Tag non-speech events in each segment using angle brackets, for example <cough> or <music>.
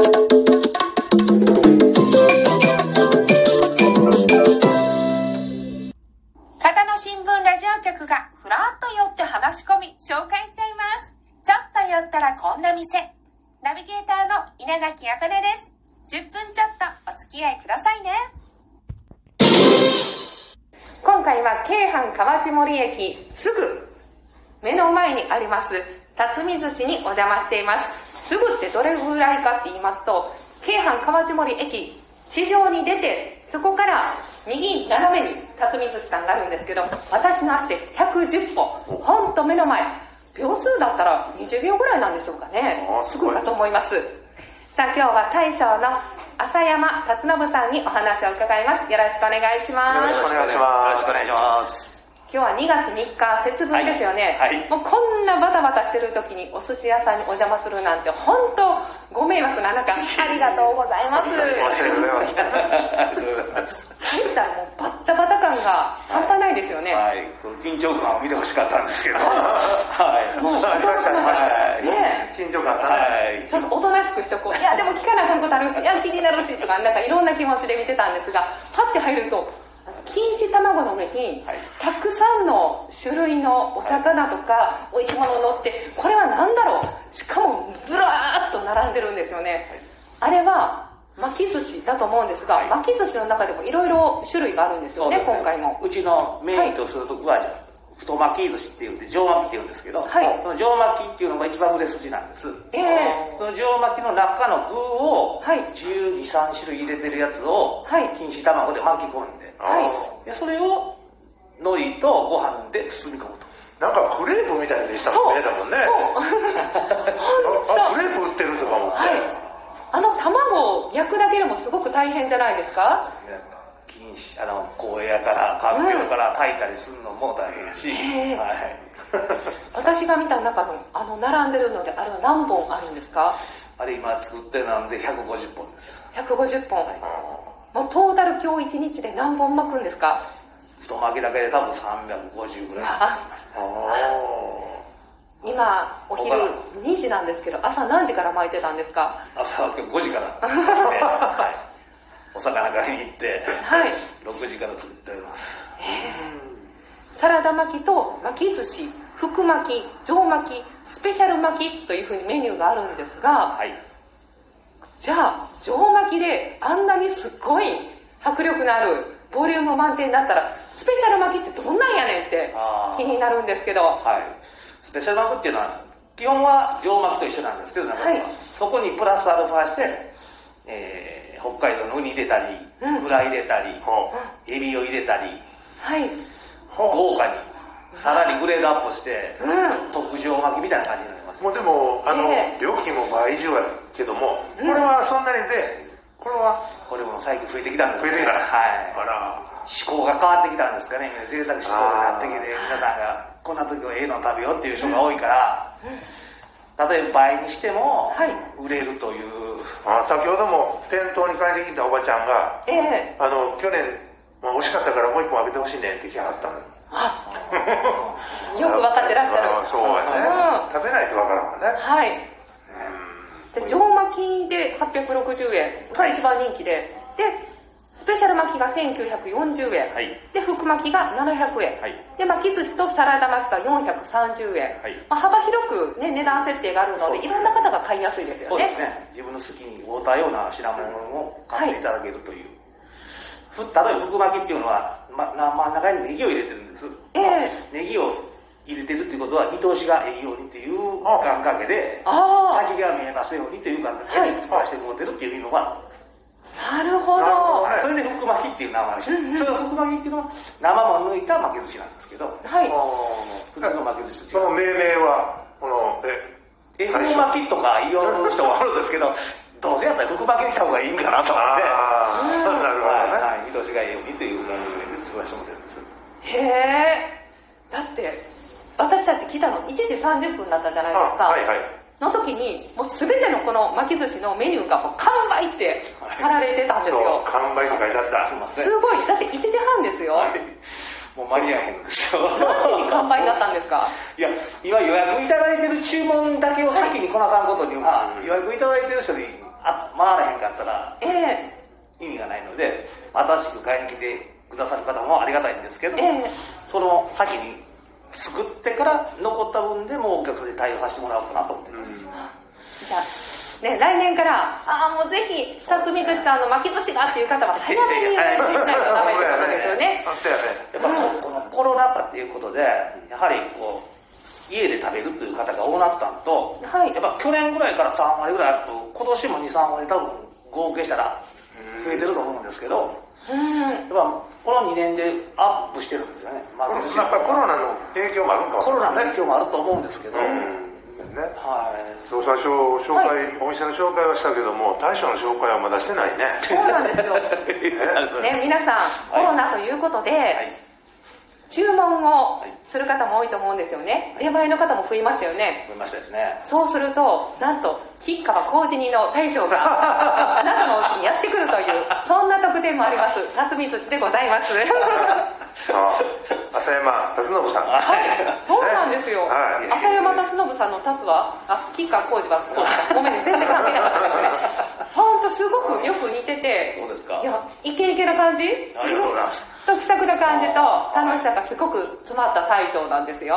片野新聞ラジオ局がふらっと寄って話し込み紹介しちゃいます。ちょっと寄ったらこんな店。ナビゲーターの稲垣あかねです。10分ちょっとお付き合いくださいね。今回は京阪河内森駅すぐ目の前にあります辰巳寿司にお邪魔していますすぐってどれぐらいかって言いますと京阪河内森駅地上に出てそこから右斜めに辰巳寿司さんがあるんですけど私の足で110歩ほんと目の前秒数だったら20秒ぐらいなんでしょうかね。すぐかと思います。さあ今日は大将の浅山達信さんにお話を伺います。よろしくお願いします。よろしくお願いします。よろしくお願いします。今日は2月3日節分ですよね、はいはいもうこんなバタバタしてる時にお寿司屋さんにお邪魔するなんて本当ご迷惑な中ありがとうございますありがとうございます。ありがとうございます。入ったらもうバッタバタ感が半端ないですよね、はい、緊張感を見てほしかったんですけど。<laughs> はい。もう驚きましたはいね緊張感はい。ちょっとおとなしくしとこういやでも聞かなあかんことあるしいや気になるしとかなんかいろんな気持ちで見てたんですがパッて入ると錦糸卵の上に、はい。たくさんの種類のお魚とか、美味しいもの乗ってこれは何だろう？しかもずらーっと並んでるんですよね、あれは巻き寿司だと思うんですが、はい。巻き寿司の中でもいろいろ種類があるんですよねそうです今回も。うちのメインとするとこは、太巻き寿司っていうんで、上巻きっていうんですけど、はい。その上巻きっていうのが一番売れ筋なんです。ええ。その上巻きの中の具を、はい。12、3種類入れてるやつを、はい。錦糸卵で巻き込んで、はい。でそれを海苔とご飯で包み込むと。なんかクレープみたいでしたもんね、多分ね。あ、クレープ売ってるとか思って。はい。あの卵を焼くだけでもすごく大変じゃないですか？あの荒野やからかんぴょうから炊いたりするのも大変やし、はい、私が見た中のあの並んでるのであれは何本あるんですか？あれ今作ってるので150本です。150本、もうトータル今日1日で何本巻くんですか？太巻きだけで多分350ぐらいあ今お昼2時なんですけど朝何時から巻いてたんですか？朝は今日5時から、<laughs> はい、お魚買いに行ってはい。6時から作っております。サラダ巻きと巻き寿司福巻き上巻きスペシャル巻きというふうにメニューがあるんですがはい。じゃあ上巻きであんなにすっごい迫力のあるボリューム満点だったらスペシャル巻きってどんなんやねんって気になるんですけど。はい。スペシャル巻きっていうのは基本は上巻きと一緒なんですけどはい。そこにプラスアルファして、えー北海道のウニ入れたりうん。フライ入れたり、ほエビを入れたり。はい。豪華にさらにグレードアップして、うん。特上巻きみたいな感じになります。うもうでも、あの、ええ。料金も倍以上やけども、これはそんなにで、これはこれも最近増えてきたんです増えてきた。はい。あら。思考が変わってきたんですかね。贅沢思考になってきて皆さんがこんな時はええの食べようっていう人が多いから、例えば倍にしてもはい。売れるという、あ先ほども店頭に帰ってきたおばちゃんが、ええ。あの、去年、まあ、美味しかったからもう一本あげてほしいねって来はったの。よ。く分かってらっしゃる。あそうやね、うん。食べないと分からんもんね。はい。で上巻きで860円が一番人気で。でスペシャル巻きが1940円、はい。で福巻きが700円、はい。で巻き寿司とサラダ巻きが430円、はい。まあ、幅広く、ね、値段設定があるのでいろんな方が買いやすいですよね。そうですね。自分の好きに合うたような品物を買っていただけるという、ふ例えば福巻きっていうのは、ま、な真ん中にネギを入れてるんです、ええ。ネギを入れてるっていうことは見通しがええようにっていう願掛けでああ。先が見えますようにという願掛けで作らせてもらってるっていう意味があるんですなるほど。それで福巻きっていう名前にして、それは福巻きっていうのは生も抜いた巻き寿司なんですけど。はい。普通の巻き寿司と違う。その命名は、この、え、え福巻きとか言う人もあるんですけど <laughs> どうせやったら福巻きにした方がいいんかなと思って。ああ、なるほどね。はい、はい、見通しがいいようにという感じで作らせてもらってるんです。へえだって私たち来たの1時30分だったじゃないですか、あはいはい。の時にもう全てのこの巻き寿司のメニューがもう完売って貼られてたんですよ、完売って書いてあった。すいません。すごい。だって1時半ですよ、はい。もう間に合えへんんですよ。何時に完売だったんですか？いや今予約いただいてる注文だけを先にこなさんことには、予約いただいてる人にあ回らへんかったらええ。意味がないので新しく買いに来てくださる方もありがたいんですけど、ええ。その先に作ってから残った分でもうお客さんに対応させてもらおうかなと思ってます、じゃあ、ね、来年から、ああ、もうぜひ、辰巳寿司さんの巻き寿司がっていう方は早めに予約しないとダメってことですよね。やっぱここのコロナ禍っていうことでやはりこう家で食べるという方が多なったのと、はいやっぱ去年ぐらいから3割ぐらいあると今年も23割多分合計したら増えてると思うんですけどうん。やっぱこの2年でアップしてまあ、やっぱりコロナの影響もあるんかもコロナの影響もあると思うんですけど、うん。ねはい。そう最初紹介、お店の紹介はしたけども大将の紹介はまだしてないね。そうなんですよ。ありがとうございまね、皆さん、コロナということで、はい注文をする方も多いと思うんですよね。出前の方も増えましたよね。思いましたですねそうすると、なんと、吉川浩司にの大将が、あなたのお家にやってくるという、そんな特典もあります。辰巳寿司でございます。あ浅山達信さんはい、そうなんですよ。はい浅山達信さんの達は、あ、吉川浩司は浩司か。ごめんね、全然関係なかったですね。ほんとすごくよく似てて、そうですかいや、イケイケな感じ？ありがとうございますと気さくな感じと楽しさがすごく詰まった大将なんですよ。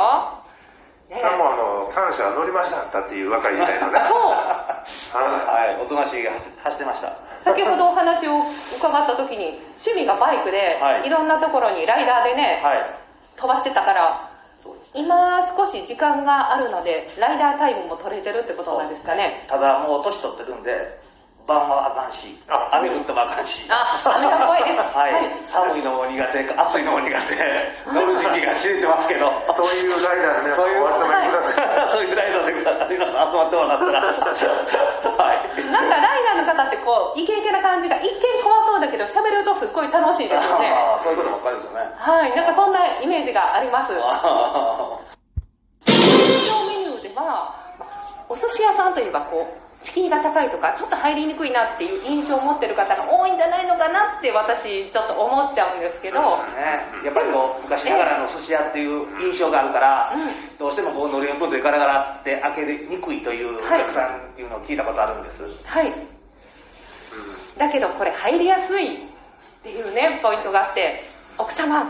ねさんもあの感謝乗りましたっていう若い時代のね。そう。ははいおとなしげ走走ってました。先ほどお話を伺った時に趣味がバイクで、はい。い、ろんなところにライダーでね、はい。飛ばしてたから今少し時間があるのでライダータイムも取れてるってことなんですかね。ただもう年取ってるんで晩はあかんし。あ雨降ってもあかんし。あ雨が怖いです。<laughs> はい、寒いのも苦手暑いのも苦手。<laughs> 乗る時期が知れてますけど。いそういうライダーの皆さんそういうお集まりください、<laughs> そういうライダーで皆さん集まってもらったらはい。なんかライダーの方ってこうイケイケな感じが一見怖そうだけど喋るとすっごい楽しいですよね。そういうことばっかりですよね。はい。なんかそんなイメージがあります。メニュー。ではお寿司屋さんといえばこう敷居が高いとかちょっと入りにくいなっていう印象を持ってる方が多いんじゃないのかなって私ちょっと思っちゃうんですけど。ーね。やっぱりこう昔ながらの寿司屋っていう印象があるから、どうしてもこうのれんぶでガラガラって開けにくいというおはい客さんっていうのを聞いたことあるんです、はい。だけどこれ入りやすいっていうねポイントがあって奥様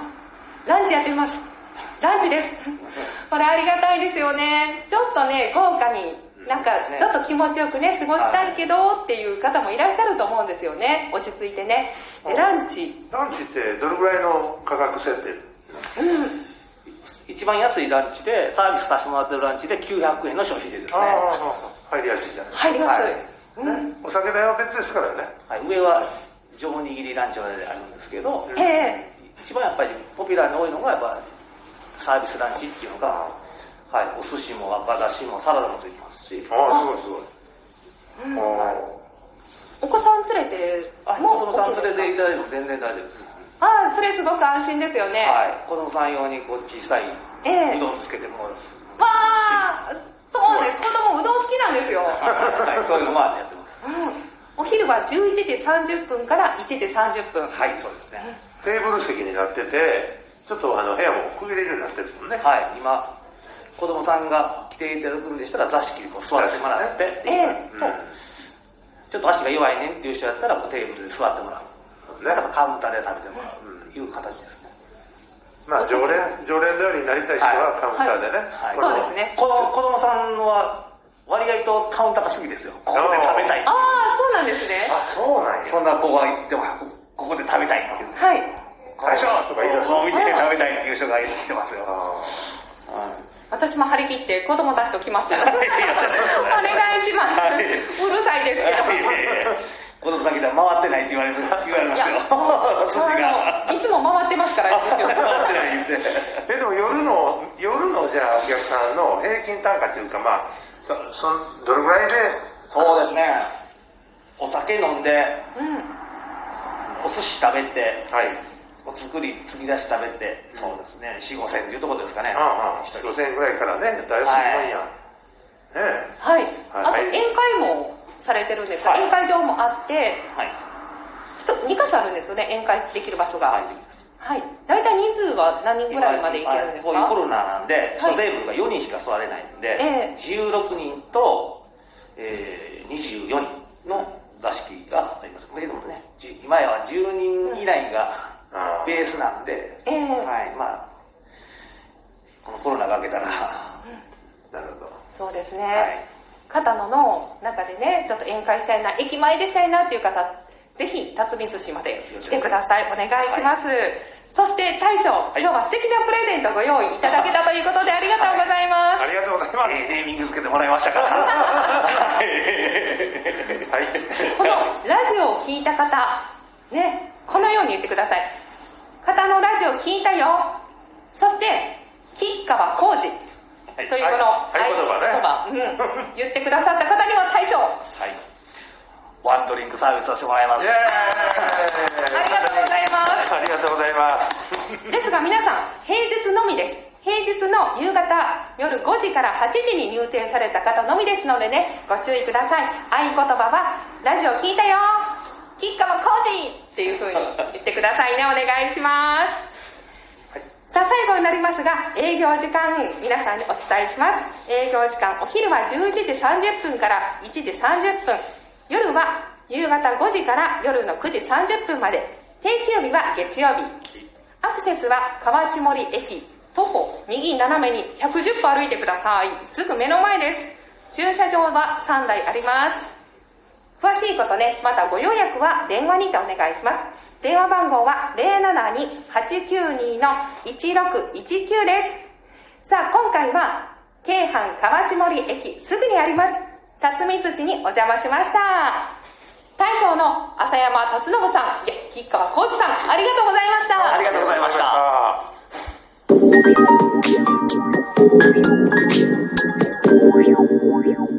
ランチやってます。ランチです。<laughs> これありがたいですよね。ちょっとね豪華になんかちょっと気持ちよくね過ごしたいけどっていう方もいらっしゃると思うんですよね。落ち着いてね。でランチ。ランチってどれぐらいの価格設定一番安いランチでサービスさせてもらってるランチで900円の消費税ですね、入りやすいじゃない、入りやす。い、はい。うん。お酒代は別ですからね。はい、上は上握りランチまであるんですけど、ええ一番やっぱりポピュラーに多いのがやっぱサービスランチっていうのが、はい、お寿司も赤だしもサラダもついてますし。ああすごいすごい、あお子さん連れてあ子供さん連れていただいても全然大丈夫です、ああそれすごく安心ですよね、はい、子供さん用にこう小さいええ。うどんつけても、わあそうね子供うどん好きなんですよ、はい、そういうのもやってます。うん、お昼は11時30分から1時30分。はいそうですね、テーブル席になっててちょっとあの部屋も区切れるようになってるもんね。はい。今子供さんが来ていただくんでしたら座敷にこう座ってもらってっていうえと、ちょっと足が弱いねんっていう人やったらこうテーブルで座ってもらう、ね。あとカウンターで食べてもらうという形ですね、まあ常連常連のようになりたい人はカウンターでね、はい。そうですね。子供子供さんは割合とカウンターが好きですよ。ここで食べたい。ああそうなんですね。あそうなんや。そんな子がいてもここで食べたいっていう。はい。会社とか言い出すこう見て食べたいっていう人がいてますよ、あはい私も張り切って子供たちと来ます。<laughs> お願いします、はい。うるさいですけど。子供さん来たら回ってないって言われる言われますよ寿司が。あのいつも回ってますから <laughs> 回ってない言うて。ーえでも夜の夜のじゃあお客さんの平均単価っていうかまあそそどれぐらいで？そうですね。お酒飲んでうん。お寿司食べてはいを作り継ぎ出し食べて、そうですね。4 5千というところですかね、うんうん、5000円ぐらいからねだいぶなんや、はい、ね、はい、はい、あと宴会もされてるんですが、はい、宴会場もあって、はい、2か所あるんですよね宴会できる場所が、はい。はい、大体人数は何人ぐらいまでいけるんですか？こういうコロナなんで、はい、テーブルが4人しか座れないんで、えー、16人と、えー、24人の座敷があります。けどもね今やは10人以内がベースなんで、えー、はい。まあ、このコロナが明けたら、なるほど。そうですね、はい、片野の中でねちょっと宴会したいな駅前でしたいなっていう方ぜひ辰巳寿司まで来てください。お願いします、はい、そして大将、はい、今日は素敵なプレゼントご用意いただけたということでありがとうございます、はい、ありがとうございます。ええー、ネーミング付けてもらいましたから。<laughs> はい、このラジオを聞いた方ねこのように言ってください。方のラジオ聞いたよ。そして吉川浩司というこのはい。合言葉ね。うん、<laughs> 言ってくださった方には大将。はい。ワンドリンクサービスさせてもらいます。ありがとうございます。ありがとうございます。ですが皆さん平日のみです。平日の夕方夜5時から8時に入店された方のみですのでねご注意ください。合言葉は「ラジオ聞いたよ。吉川浩司!」っていう風に言ってくださいね。お願いします。さあ最後になりますが営業時間皆さんにお伝えします。営業時間お昼は11時30分から1時30分。夜は夕方5時から夜の9時30分まで。定休日は月曜日。アクセスは河内森駅。徒歩右斜めに110歩歩いてください。すぐ目の前です。駐車場は3台あります詳しいことねまたご予約は電話にてお願いします。電話番号は072-892-1619です。さあ今回は京阪河内森駅すぐにあります。辰巳寿司にお邪魔しました。大将の浅山達信さんいや吉川浩司さんありがとうございました。ありがとうございました。あり